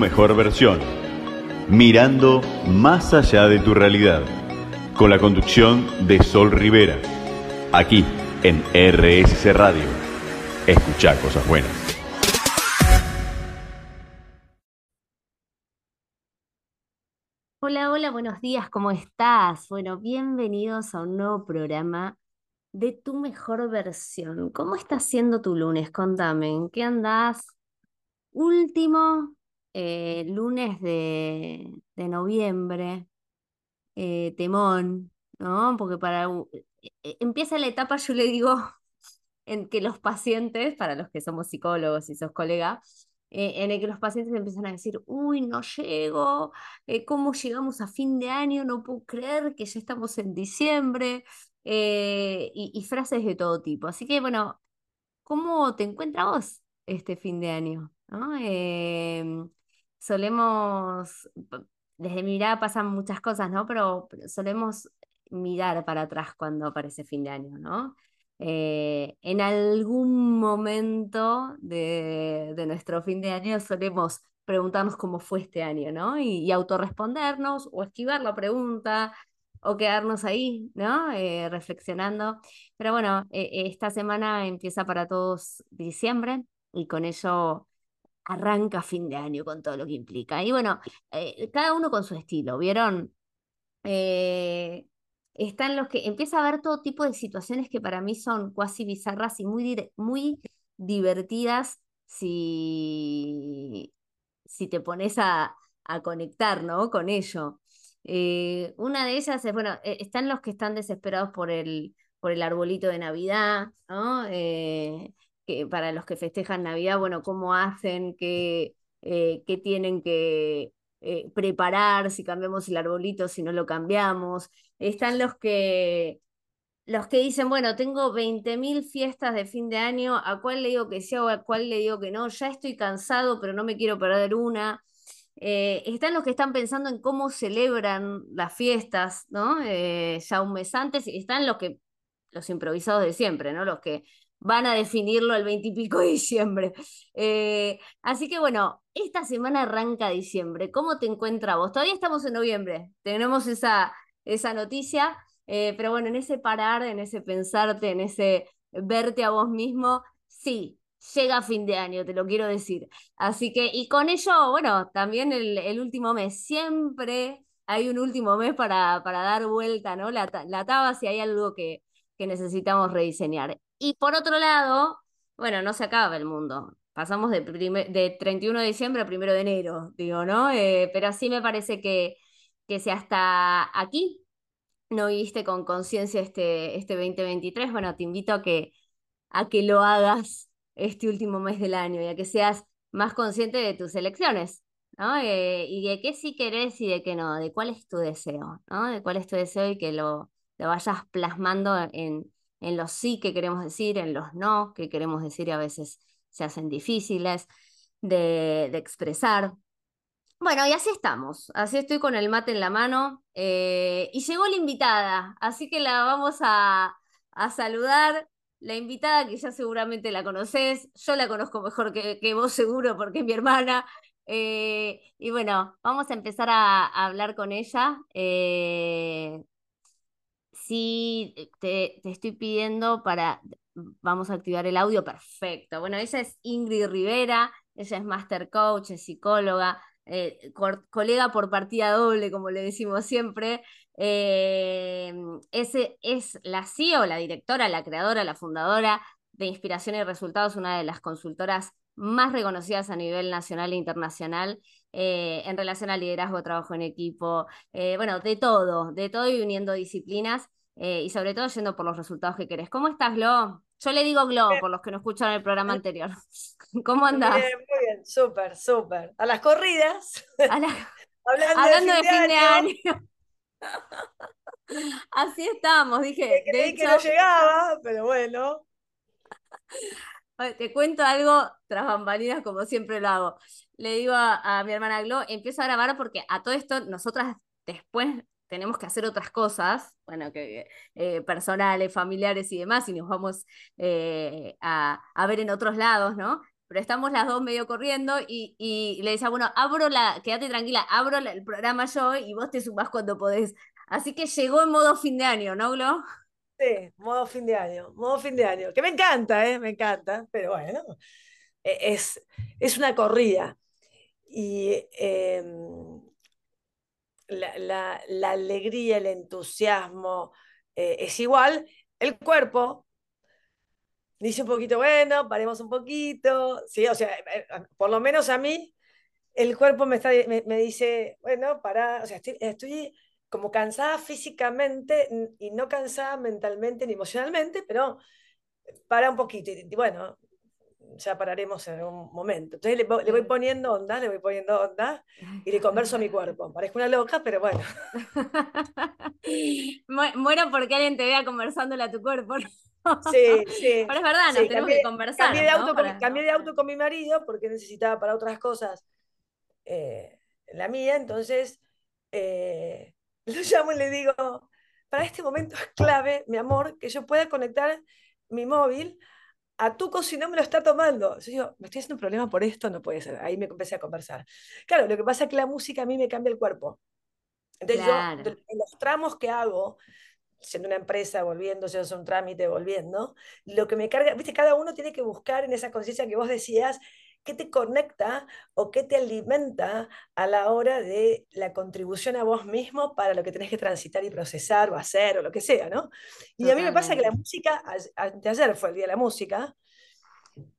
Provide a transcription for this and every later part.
mejor versión, mirando más allá de tu realidad, con la conducción de Sol Rivera, aquí en RSC Radio. Escucha cosas buenas. Hola, hola, buenos días, ¿cómo estás? Bueno, bienvenidos a un nuevo programa de tu mejor versión. ¿Cómo está siendo tu lunes? Contame, ¿en qué andás? Último eh, lunes de, noviembre, eh, temón, ¿no? Porque para e, empieza la etapa, yo le digo, en que los pacientes, para los que somos psicólogos y sos colega, eh, en el que los pacientes empiezan a decir, uy, no llego, ¿cómo llegamos a fin de año? No puedo creer que ya estamos en diciembre, y, frases de todo tipo. Así que, bueno, ¿cómo te encuentras vos este fin de año? ¿no? Em, solemos, desde mi mirada pasan muchas cosas, ¿no? Pero, solemos mirar para atrás cuando aparece fin de año, ¿no? Eh, en algún momento de, nuestro fin de año solemos preguntarnos cómo fue este año, ¿no? Y, autorrespondernos o esquivar la pregunta o quedarnos ahí, ¿no? Eh, reflexionando. Pero bueno, eh, esta semana empieza para todos diciembre y con ello arranca fin de año con todo lo que implica. Y bueno, eh, cada uno con su estilo, ¿vieron? Eh, están los que empieza a haber todo tipo de situaciones que para mí son cuasi bizarras y muy, muy divertidas si, si te pones a, conectar ¿no? con ello. Eh, una de ellas es, bueno, están los que están desesperados por el, por el arbolito de Navidad, ¿no? Para los que festejan Navidad, bueno, cómo hacen, qué, eh, tienen que eh, preparar, si cambiamos el arbolito, si no lo cambiamos. Están los que, los que dicen, bueno, tengo 20.000 fiestas de fin de año, ¿a cuál le digo que sí o a cuál le digo que no? Ya estoy cansado, pero no me quiero perder una. Eh, están los que están pensando en cómo celebran las fiestas, ¿no? ya un mes antes, están los que, los improvisados de siempre, ¿no? Los que van a definirlo el 20 y pico de diciembre. Eh, así que bueno, esta semana arranca diciembre. ¿Cómo te encuentras vos? Todavía estamos en noviembre, tenemos esa, esa noticia, eh, pero bueno, en ese parar, en ese pensarte, en ese verte a vos mismo, sí. Llega fin de año, te lo quiero decir. Así que, y con ello, bueno, también el, último mes. Siempre hay un último mes para, para dar vuelta, ¿no? La, la taba si hay algo que, que necesitamos rediseñar. Y por otro lado, bueno, no se acaba el mundo. Pasamos de, de 31 de diciembre a 1 de enero, digo, ¿no? Eh, pero sí me parece que, que si hasta aquí no viviste con conciencia este, este 2023, bueno, te invito a que, a que lo hagas este último mes del año y a que seas más consciente de tus elecciones, ¿no? Eh, y de qué sí querés y de qué no, de cuál es tu deseo, ¿no? De cuál es tu deseo y que lo, lo vayas plasmando en, en los sí que queremos decir, en los no que queremos decir y a veces se hacen difíciles de, expresar. Bueno, y así estamos, así estoy con el mate en la mano eh, y llegó la invitada, así que la vamos a, saludar. La invitada que ya seguramente la conoces, yo la conozco mejor que, vos seguro porque es mi hermana. Eh, y bueno, vamos a empezar a, hablar con ella. Eh, Sí, eh, te, estoy pidiendo para, vamos a activar el audio, perfecto. Bueno, ella es Ingrid Rivera, ella es master coach, es psicóloga, eh, colega por partida doble, como le decimos siempre. Eh, ese es la CEO, la directora, la creadora, la fundadora de Inspiración y Resultados, una de las consultoras más reconocidas a nivel nacional e internacional en relación al liderazgo, trabajo en equipo, bueno, de todo, de todo y uniendo disciplinas. Eh, y sobre todo yendo por los resultados que querés. ¿Cómo estás, Glo? Yo le digo Glo por los que no escucharon el programa anterior. ¿Cómo andás? Muy bien, muy bien, súper, súper. A las corridas. Hablando, de, fin de, año. Así estamos, dije. Creí que no llegaba, pero bueno. Te cuento algo tras bambalinas, como siempre lo hago. Le digo a, a mi hermana Glo, empiezo a grabar porque a todo esto nosotras después tenemos que hacer otras cosas, bueno, que eh, personales, familiares y demás, y nos vamos eh, a, ver en otros lados, ¿no? pero estamos las dos medio corriendo y, y le decía, bueno, abro la, quédate tranquila, abro el programa yo y vos te sumás cuando podés. Así que llegó en modo fin de año, ¿no, Glo? Modo fin de año, modo fin de año, que me encanta, ¿eh? Me encanta, pero bueno, e, es, es una corrida. Y em, la, alegría, el entusiasmo eh, es igual. El cuerpo dice un poquito, bueno, paremos un poquito. Sí, o sea, eh, eh, por lo menos a mí, el cuerpo me, está, me, dice, bueno, para, o sea, estoy como cansada físicamente y no cansada mentalmente ni emocionalmente, pero para un poquito. Y bueno, ya pararemos en un momento. Entonces le, voy poniendo onda, le voy poniendo onda y le converso a mi cuerpo. Parezco una loca, pero bueno. Muero porque alguien te vea conversándole a tu cuerpo. Sí, sí. Pero es verdad, nos tenemos que conversar. Cambié de, auto con, cambié de auto con mi marido porque necesitaba para otras cosas eh, la mía, entonces eh, lo llamo y le digo, para este momento es clave, mi amor, que yo pueda conectar mi móvil a tu si no me lo está tomando. Yo digo, me estoy haciendo un problema por esto, no puede ser. Ahí me empecé a conversar. Claro, lo que pasa es que la música a mí me cambia el cuerpo. Entonces yo, en los tramos que hago, siendo una empresa, volviendo, siendo un trámite, volviendo, lo que me carga, viste, cada uno tiene que buscar en esa conciencia que vos decías, qué te conecta o qué te alimenta a la hora de la contribución a vos mismo para lo que tenés que transitar y procesar o hacer o lo que sea, ¿no? Y a mí me pasa que la música, ayer fue el día de la música,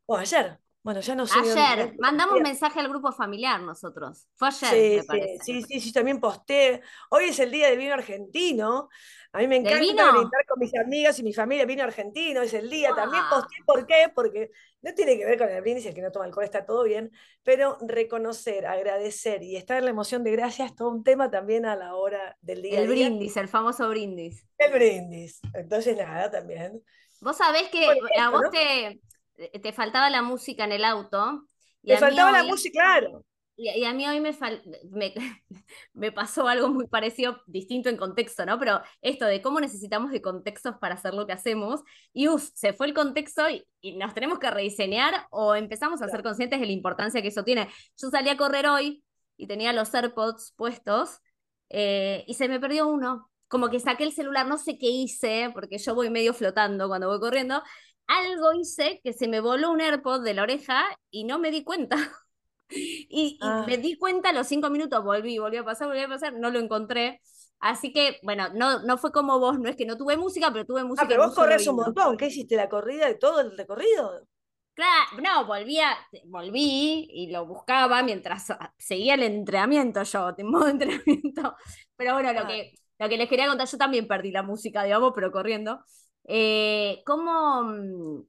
o ayer, bueno, ya no sé. Ayer, mandamos mensaje al grupo familiar nosotros. Fue ayer, me parece. Sí, sí, sí, también posté. Hoy es el día del vino argentino. A mí me encanta brindar con mis amigas y mi familia vino argentino, es el día. También posté, ¿por qué? Porque no tiene que ver con el brindis, el que no toma alcohol está todo bien, pero reconocer, agradecer y estar en la emoción de gracias es todo un tema también a la hora del día. El brindis, el famoso brindis. El brindis. Entonces, nada, también. Vos sabés que a vos te, te faltaba la música en el auto. Y faltaba la música, claro. Y, a mí hoy me, me, pasó algo muy parecido, distinto en contexto, ¿no? Pero esto de cómo necesitamos de contextos para hacer lo que hacemos, y uf, se fue el contexto y, nos tenemos que rediseñar o empezamos a ser conscientes de la importancia que eso tiene. Yo salí a correr hoy y tenía los AirPods puestos eh, y se me perdió uno. Como que saqué el celular, no sé qué hice, porque yo voy medio flotando cuando voy corriendo, algo hice que se me voló un AirPod de la oreja y no me di cuenta. y, ah. me di cuenta a los cinco minutos, volví, volví a pasar, volví a pasar, no lo encontré. Así que, bueno, no, no fue como vos, no es que no tuve música, pero tuve música. Ah, pero vos corres un montón, ¿qué hiciste? ¿La corrida de todo el recorrido? Claro, no, volvía, volví y lo buscaba mientras seguía el entrenamiento yo, de modo entrenamiento. Pero bueno, lo, que, lo que les quería contar, yo también perdí la música, digamos, pero corriendo. Eh, ¿cómo, mm,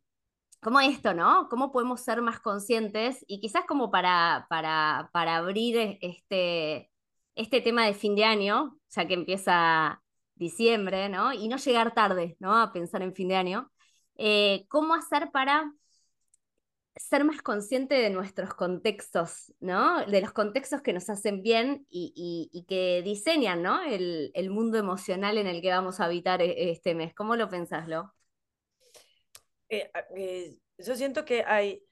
¿cómo, esto, ¿no? ¿Cómo podemos ser más conscientes? Y quizás como para, para, para abrir e, este, este tema de fin de año, ya que empieza diciembre, ¿no? Y no llegar tarde, ¿no? A pensar en fin de año. Eh, ¿Cómo hacer para ser más consciente de nuestros contextos, ¿no? De los contextos que nos hacen bien y, que diseñan, ¿no? El, mundo emocional en el que vamos a habitar e, este mes. ¿Cómo lo pensás, Lo? Eh, eh, yo siento que hay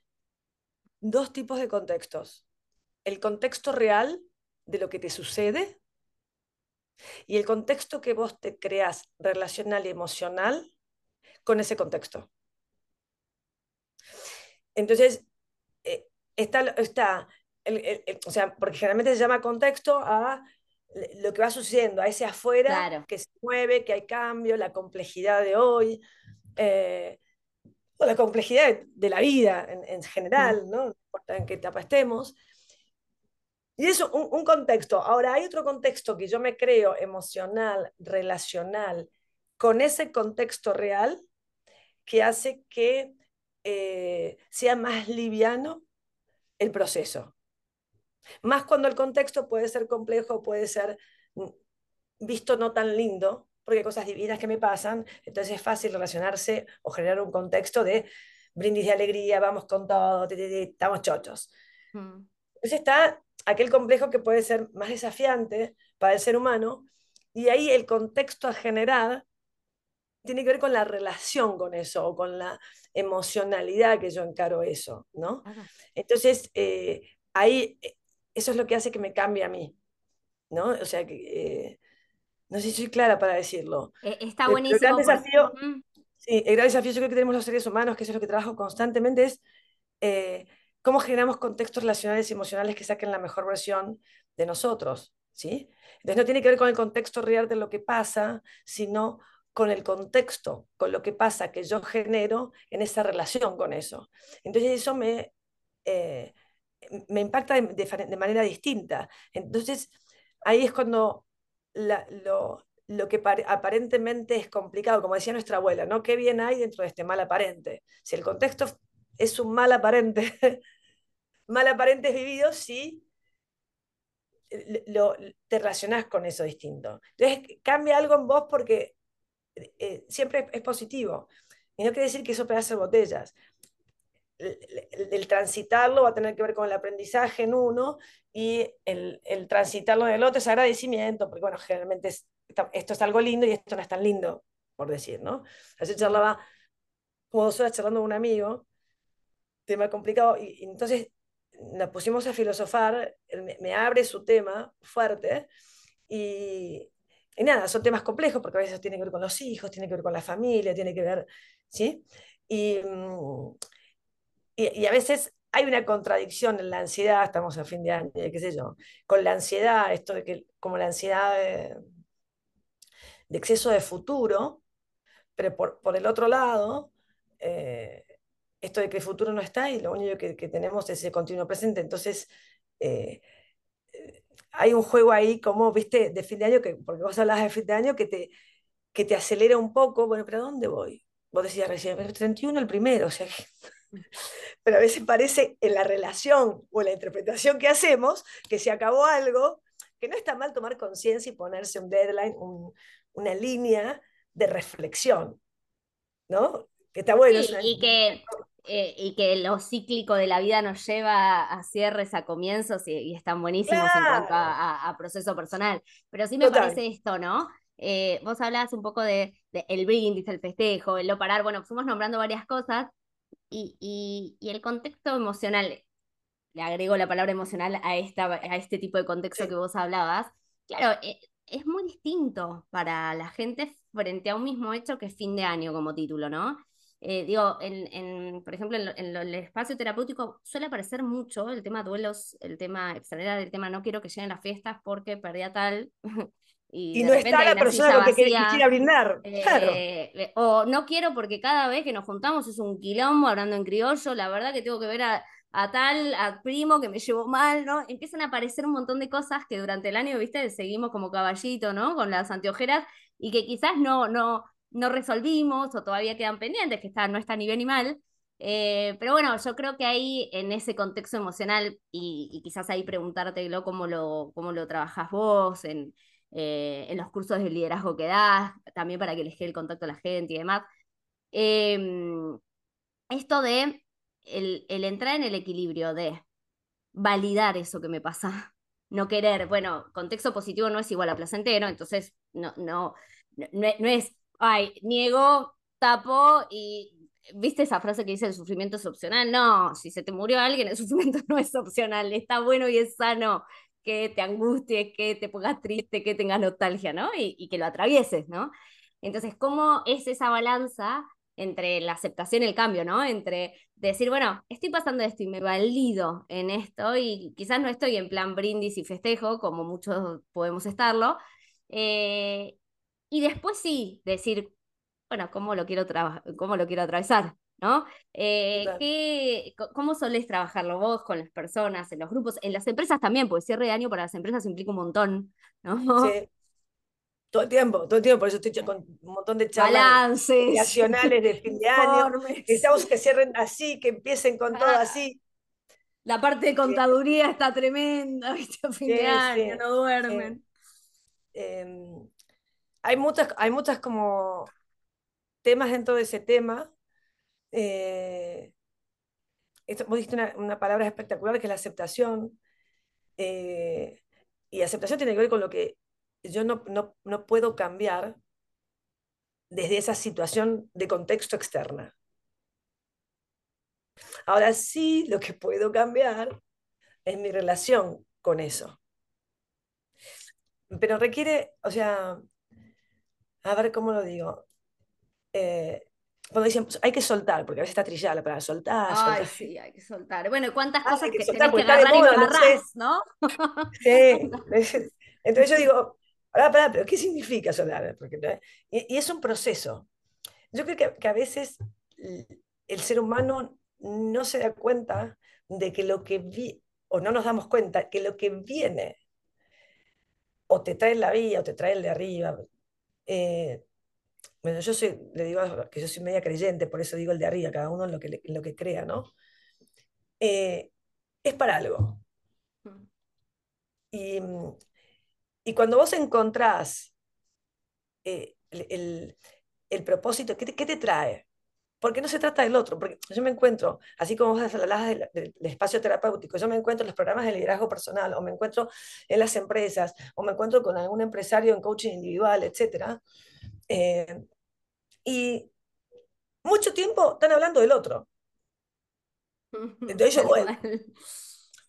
dos tipos de contextos. El contexto real de lo que te sucede y el contexto que vos te creas relacional y emocional con ese contexto. Entonces, eh, está, está o sea, porque generalmente se llama contexto a lo que va sucediendo, a ese afuera que se mueve, que hay cambio, la complejidad de hoy, eh, o la complejidad de, la vida en, general, ¿no? no importa en qué etapa estemos. Y eso, un, un, contexto. Ahora, hay otro contexto que yo me creo emocional, relacional, con ese contexto real, que hace que eh, sea más liviano el proceso. Más cuando el contexto puede ser complejo, puede ser mm, visto no tan lindo, porque hay cosas divinas que me pasan, entonces es fácil relacionarse o generar un contexto de brindis de alegría, vamos con todo, estamos chochos. Mm. Entonces está aquel complejo que puede ser más desafiante para el ser humano, y ahí el contexto a generar tiene que ver con la relación con eso, o con la emocionalidad que yo encaro eso, ¿no? Entonces, eh, ahí, eh, eso es lo que hace que me cambie a mí, ¿no? O sea, que, eh, no sé si soy clara para decirlo. está buenísimo. El gran desafío, sí, el gran desafío yo creo que tenemos los seres humanos, que eso es lo que trabajo constantemente, es cómo generamos contextos relacionales y emocionales que saquen la mejor versión de nosotros, ¿sí? Entonces no tiene que ver con el contexto real de lo que pasa, sino con el contexto, con lo que pasa que yo genero en esa relación con eso. Entonces eso me, eh, me impacta de, manera distinta. Entonces ahí es cuando lo, lo, que aparentemente es complicado, como decía nuestra abuela, ¿no? ¿Qué bien hay dentro de este mal aparente? Si el contexto es un mal aparente, mal aparente es vivido, sí lo, te relacionás con eso distinto. Entonces cambia algo en vos porque eh, siempre es positivo. Y no quiere decir que eso pueda ser botellas. El, transitarlo va a tener que ver con el aprendizaje en uno y el, transitarlo en el otro es agradecimiento, porque bueno, generalmente esto es algo lindo y esto no es tan lindo, por decir, ¿no? Así charlaba como dos horas charlando con un amigo, tema complicado, y, entonces nos pusimos a filosofar, me, me abre su tema fuerte y, y nada, son temas complejos porque a veces tiene que ver con los hijos, tiene que ver con la familia, tiene que ver, ¿sí? Y, mm, y, a veces hay una contradicción en la ansiedad, estamos a fin de año, qué sé yo, con la ansiedad, esto de que, como la ansiedad de, exceso de futuro, pero por, por el otro lado, eh, esto de que el futuro no está y lo único que, tenemos es el continuo presente. Entonces, eh, hay un juego ahí como, viste, de fin de año, que, porque vos hablas de fin de año, que te, que te acelera un poco, bueno, pero ¿a dónde voy? Vos decías recién, pero 31 el primero, o sea, pero a veces parece en la relación o en la interpretación que hacemos que se acabó algo, que no está mal tomar conciencia y ponerse un deadline, una línea de reflexión, ¿no? Que está bueno. y que eh, y que lo cíclico de la vida nos lleva a cierres, a comienzos y, están buenísimos en cuanto a, proceso personal. Pero sí me parece esto, ¿no? Eh, vos hablabas un poco de, el brindis, el festejo, el no parar, bueno, fuimos nombrando varias cosas y, y, el contexto emocional, le agrego la palabra emocional a, esta, a este tipo de contexto que vos hablabas, claro, eh, es muy distinto para la gente frente a un mismo hecho que fin de año como título, ¿no? Eh, digo, en, por ejemplo, en, el espacio terapéutico suele aparecer mucho el tema duelos, el tema extrañar, el tema no quiero que lleguen las fiestas porque perdí a tal. y, no está la persona que, quiere brindar. Eh, o no quiero porque cada vez que nos juntamos es un quilombo hablando en criollo, la verdad que tengo que ver a, a tal, a primo que me llevó mal, ¿no? Empiezan a aparecer un montón de cosas que durante el año, viste, seguimos como caballito, ¿no? Con las anteojeras y que quizás no, no, no resolvimos o todavía quedan pendientes, que está, no está ni bien ni mal. Eh, pero bueno, yo creo que ahí en ese contexto emocional y, quizás ahí preguntártelo cómo lo, cómo lo trabajás vos en, eh, en los cursos de liderazgo que das, también para que les quede el contacto a la gente y demás. Em, esto de el, el entrar en el equilibrio de validar eso que me pasa, no querer, bueno, contexto positivo no es igual a placentero, entonces no, no, no, no es ay, niego, tapo y ¿Viste esa frase que dice el sufrimiento es opcional? No, si se te murió alguien, el sufrimiento no es opcional, está bueno y es sano que te angusties, que te pongas triste, que tengas nostalgia, ¿no? Y, que lo atravieses, ¿no? Entonces, ¿cómo es esa balanza entre la aceptación y el cambio, ¿no? Entre decir, bueno, estoy pasando esto y me valido en esto y quizás no estoy en plan brindis y festejo, como muchos podemos estarlo, eh, y después sí, decir, bueno, ¿cómo lo quiero, cómo lo quiero atravesar? ¿no? Eh, ¿qué, ¿Cómo solés trabajarlo vos con las personas, en los grupos, en las empresas también? Porque cierre de año para las empresas implica un montón, ¿no? Sí. Todo el tiempo, todo el tiempo, por eso estoy con un montón de charlas nacionales de fin de año. Necesitamos que cierren así, que empiecen con todo ah, así. La parte de contaduría está tremenda, ¿viste? fin de año, no duermen. Em, hay muchas, hay muchas como temas dentro de ese tema. Eh, esto, vos una, una, palabra espectacular que es la aceptación. Eh, y aceptación tiene que ver con lo que yo no, no, no puedo cambiar, desde esa situación de contexto externa. Ahora sí, lo que puedo cambiar es mi relación con eso. Pero requiere, o sea, a ver cómo lo digo. Eh, cuando dicen, pues, hay que soltar, porque a veces está trillada la palabra soltar. Ay, sí, hay que soltar. Bueno, ¿cuántas ah, cosas que, tenés que agarrar y agarrás, ¿no? Sí. Entonces yo digo, pará, pará, pero ¿qué significa soltar? Porque, y, es un proceso. Yo creo que, que a veces el ser humano no se da cuenta de que lo que vi, o no nos damos cuenta que lo que viene, o te trae la vía, o te trae el de arriba. Eh, bueno, yo soy, le digo que yo soy media creyente, por eso digo el de arriba, cada uno en lo que, lo que crea, ¿no? Eh, es para algo. Mm. Y, y cuando vos encontrás eh, el, el, propósito, ¿qué ¿qué te trae? Porque no se trata del otro, porque yo me encuentro, así como vos hablabas del, del, espacio terapéutico, yo me encuentro en los programas de liderazgo personal, o me encuentro en las empresas, o me encuentro con algún empresario en coaching individual, etc. Eh, y mucho tiempo están hablando del otro. Entonces yo, bueno,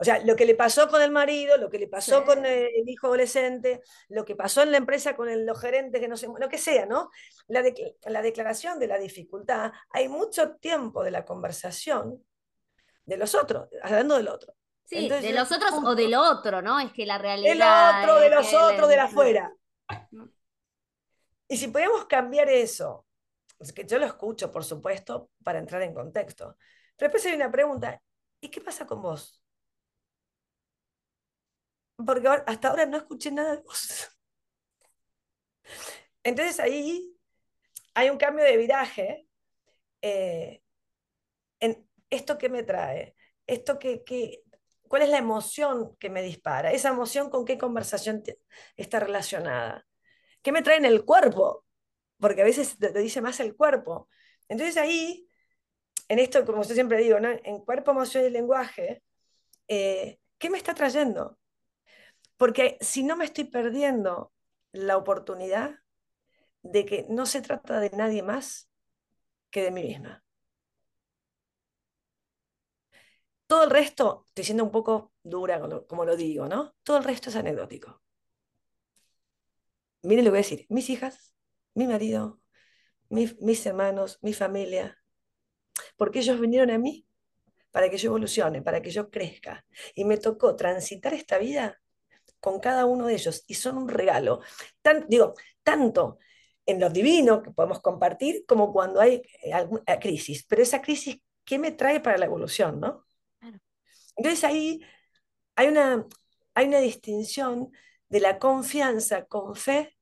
o sea, lo que le pasó con el marido, lo que le pasó con el, hijo adolescente, lo que pasó en la empresa con el, los gerentes, que no sé, lo que sea, ¿no? La, la declaración de la dificultad, hay mucho tiempo de la conversación de los otros, hablando del otro. Sí, de los otros o del otro, ¿no? Es que la realidad. Del otro, de los otros, de la afuera. Y si podemos cambiar eso, es que yo lo escucho, por supuesto, para entrar en contexto. Pero después hay una pregunta, ¿y qué pasa con vos? Porque hasta ahora no escuché nada de vos. Entonces ahí hay un cambio de viraje eh, en esto que me trae, esto que, cuál es la emoción que me dispara, esa emoción con qué conversación está relacionada, qué me trae en el cuerpo, porque a veces te, dice más el cuerpo. Entonces ahí, en esto, como yo siempre digo, en cuerpo, emoción y lenguaje, eh, ¿qué me está trayendo? Porque si no me estoy perdiendo la oportunidad de que no se trata de nadie más que de mí misma. Todo el resto, estoy siendo un poco dura como lo, digo, ¿no? Todo el resto es anecdótico. Miren lo que voy a decir. Mis hijas, mi marido, mis hermanos, mi familia, porque ellos vinieron a mí para que yo evolucione, para que yo crezca. Y me tocó transitar esta vida con cada uno de ellos y son un regalo. Tan, digo, tanto en lo divino que podemos compartir como cuando hay eh, alguna eh, crisis. Pero esa crisis, ¿qué me trae para la evolución? ¿no? Entonces ahí hay una, hay una distinción de la confianza con fe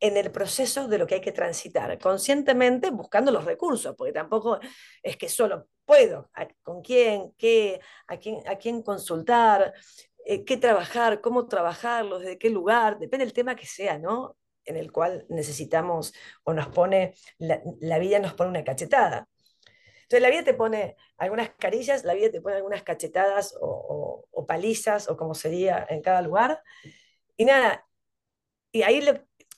en el proceso de lo que hay que transitar, conscientemente buscando los recursos, porque tampoco es que solo puedo, con quién, qué, a quién, a quién consultar, eh, qué trabajar, cómo trabajarlo, desde qué lugar, depende del tema que sea, ¿no? En el cual necesitamos o nos pone, la, vida nos pone una cachetada. Entonces la vida te pone algunas carillas, la vida te pone algunas cachetadas o, palizas o como sería en cada lugar. Y nada, y ahí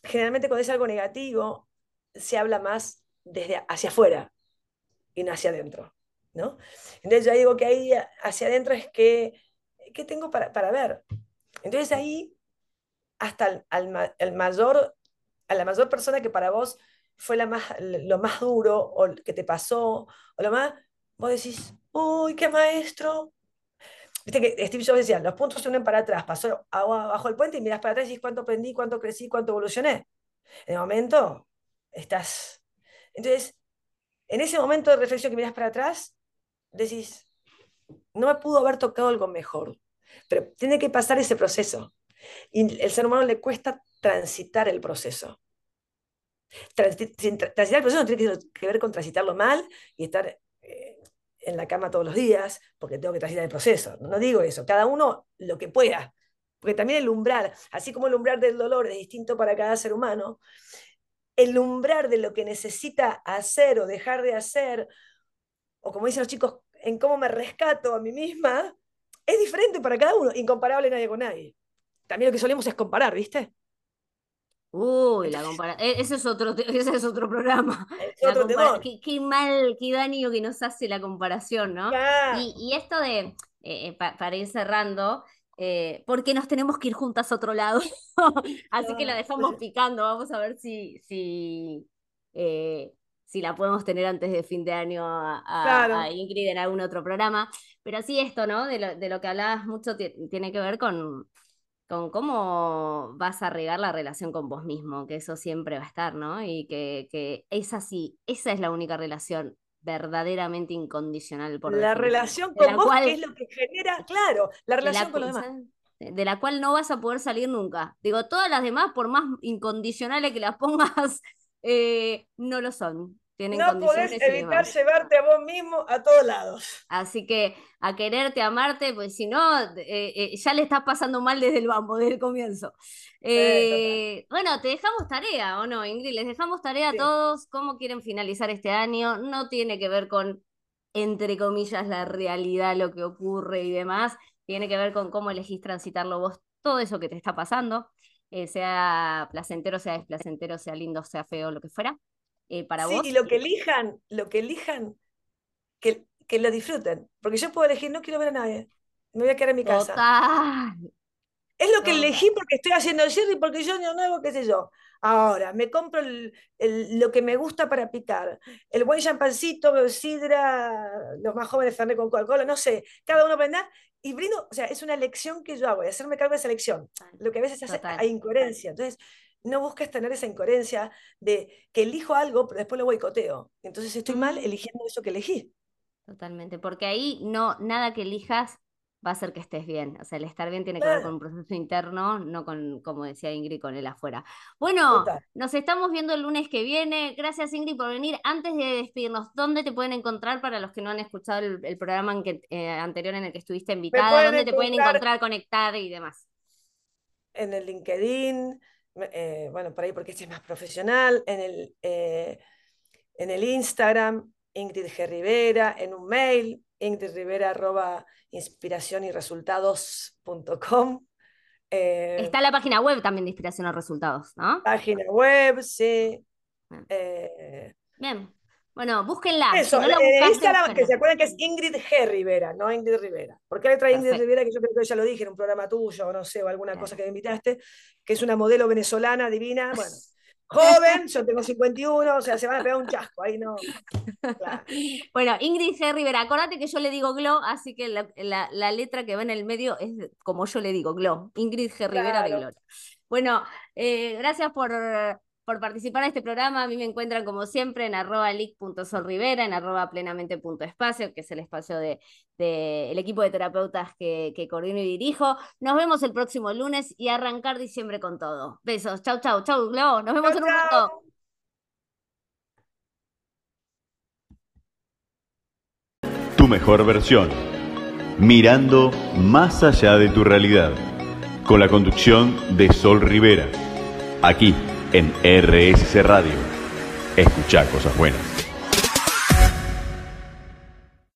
generalmente cuando es algo negativo, se habla más desde hacia afuera y no hacia adentro, ¿no? Entonces yo digo que ahí hacia adentro es que ¿qué tengo para, ver? Entonces ahí, hasta el, mayor, a la mayor persona que para vos fue lo más duro o que te pasó, o lo más, vos decís, uy, qué maestro. Viste que Steve Jobs decía, los puntos se unen para atrás, pasó abajo el puente y miras para atrás y dices cuánto aprendí, cuánto crecí, cuánto evolucioné. En el momento, estás... Entonces, en ese momento de reflexión que miras para atrás, decís, no me pudo haber tocado algo mejor. Pero tiene que pasar ese proceso. Y el ser humano le cuesta transitar el proceso. transitar el proceso no tiene que ver con transitarlo mal y estar eh, en la cama todos los días porque tengo que transitar el proceso. No digo eso. Cada uno lo que pueda. Porque también el umbral, así como el umbral del dolor es distinto para cada ser humano, el umbral de lo que necesita hacer o dejar de hacer, o como dicen los chicos, en cómo me rescato a mí misma, es diferente para cada uno, incomparable nadie con nadie. También lo que solemos es comparar, ¿viste? Uy, la comparación. E, ese es otro, ese es otro programa. qué, mal, qué daño que nos hace la comparación, ¿no? Y, esto de, eh, eh, para ir cerrando, eh, porque nos tenemos que ir juntas a otro lado. Así que la dejamos picando. Vamos a ver si, si, si la podemos tener antes de fin de año a, Ingrid en algún otro programa. Pero sí, esto, ¿no? De lo, de lo que hablabas mucho tiene que ver con con cómo vas a regar la relación con vos mismo, que eso siempre va a estar, ¿no? Y que, que es así, esa es la única relación verdaderamente incondicional por La relación con vos es lo que genera, claro, la relación con los demás. De la cual no vas a poder salir nunca. Digo, todas las demás, por más incondicionales que las pongas, eh, no lo son no podés evitar llevarte a vos mismo a todos lados. Así que a quererte, a amarte, pues si no, eh, eh, ya le estás pasando mal desde el bambo, desde el comienzo. Eh, bueno, te dejamos tarea, ¿o no, Ingrid? Les dejamos tarea a todos, cómo quieren finalizar este año. No tiene que ver con, entre comillas, la realidad, lo que ocurre y demás. Tiene que ver con cómo elegís transitarlo vos, todo eso que te está pasando. sea placentero, sea desplacentero, sea lindo, sea feo, lo que fuera. Eh, para sí, Y lo que elijan, lo que elijan, que, que, lo disfruten. Porque yo puedo elegir, no quiero ver a nadie. Me voy a quedar en mi casa. Es lo que elegí porque estoy haciendo el jerry, porque yo no nuevo, qué sé yo. Ahora, me compro lo que me gusta para picar. El buen champancito, sidra, los más jóvenes Fernet con Coca-Cola, no sé. Cada uno prenda y brindo, o sea, es una elección que yo hago, de hacerme cargo de esa elección. Lo que a veces hace, hay incoherencia. Entonces, no busques tener esa incoherencia de que elijo algo, pero después lo boicoteo. Entonces estoy mal eligiendo eso que elegí. Totalmente, porque ahí no, nada que elijas va a hacer que estés bien. O sea, el estar bien tiene que ver con un proceso interno, no con, como decía Ingrid, con el afuera. Bueno, nos estamos viendo el lunes que viene. Gracias, Ingrid, por venir. Antes de despedirnos, ¿dónde te pueden encontrar para los que no han escuchado el, programa eh, anterior en el que estuviste invitada? ¿Dónde te pueden encontrar, conectar y demás? En el LinkedIn, eh, bueno, por ahí porque este es más profesional, en el, eh, en el Instagram, Ingrid G. Rivera, en un mail, ingridrivera arroba inspiración y resultados.com. Eh, Está la página web también de inspiración y resultados, ¿no? Página web, sí. Ah. Bien. Bueno, búsquenla. Eso, no eh, Instagram, que se acuerden que es Ingrid G. Rivera, no Ingrid Rivera. Porque hay otra Ingrid Rivera que yo creo que ya lo dije en un programa tuyo, o no sé, o alguna cosa que me invitaste, que es una modelo venezolana divina. Bueno, joven, yo tengo 51, o sea, se van a pegar un chasco, ahí no. Bueno, Ingrid G. Rivera, acordate que yo le digo Glo, así que la, letra que va en el medio es como yo le digo, Glo. Ingrid G. Rivera de Gloria. Bueno, eh, gracias por por participar en este programa. A mí me encuentran como siempre en arroba leak.solrivera, en arroba plenamente.espacio, que es el espacio del de, el equipo de terapeutas que, que coordino y dirijo. Nos vemos el próximo lunes y arrancar diciembre con todo. Besos. Chau, chau, chau, Glo. Nos vemos en un rato. Tu mejor versión. Mirando más allá de tu realidad. Con la conducción de Sol Rivera. Aquí en RSC Radio. Escucha cosas buenas.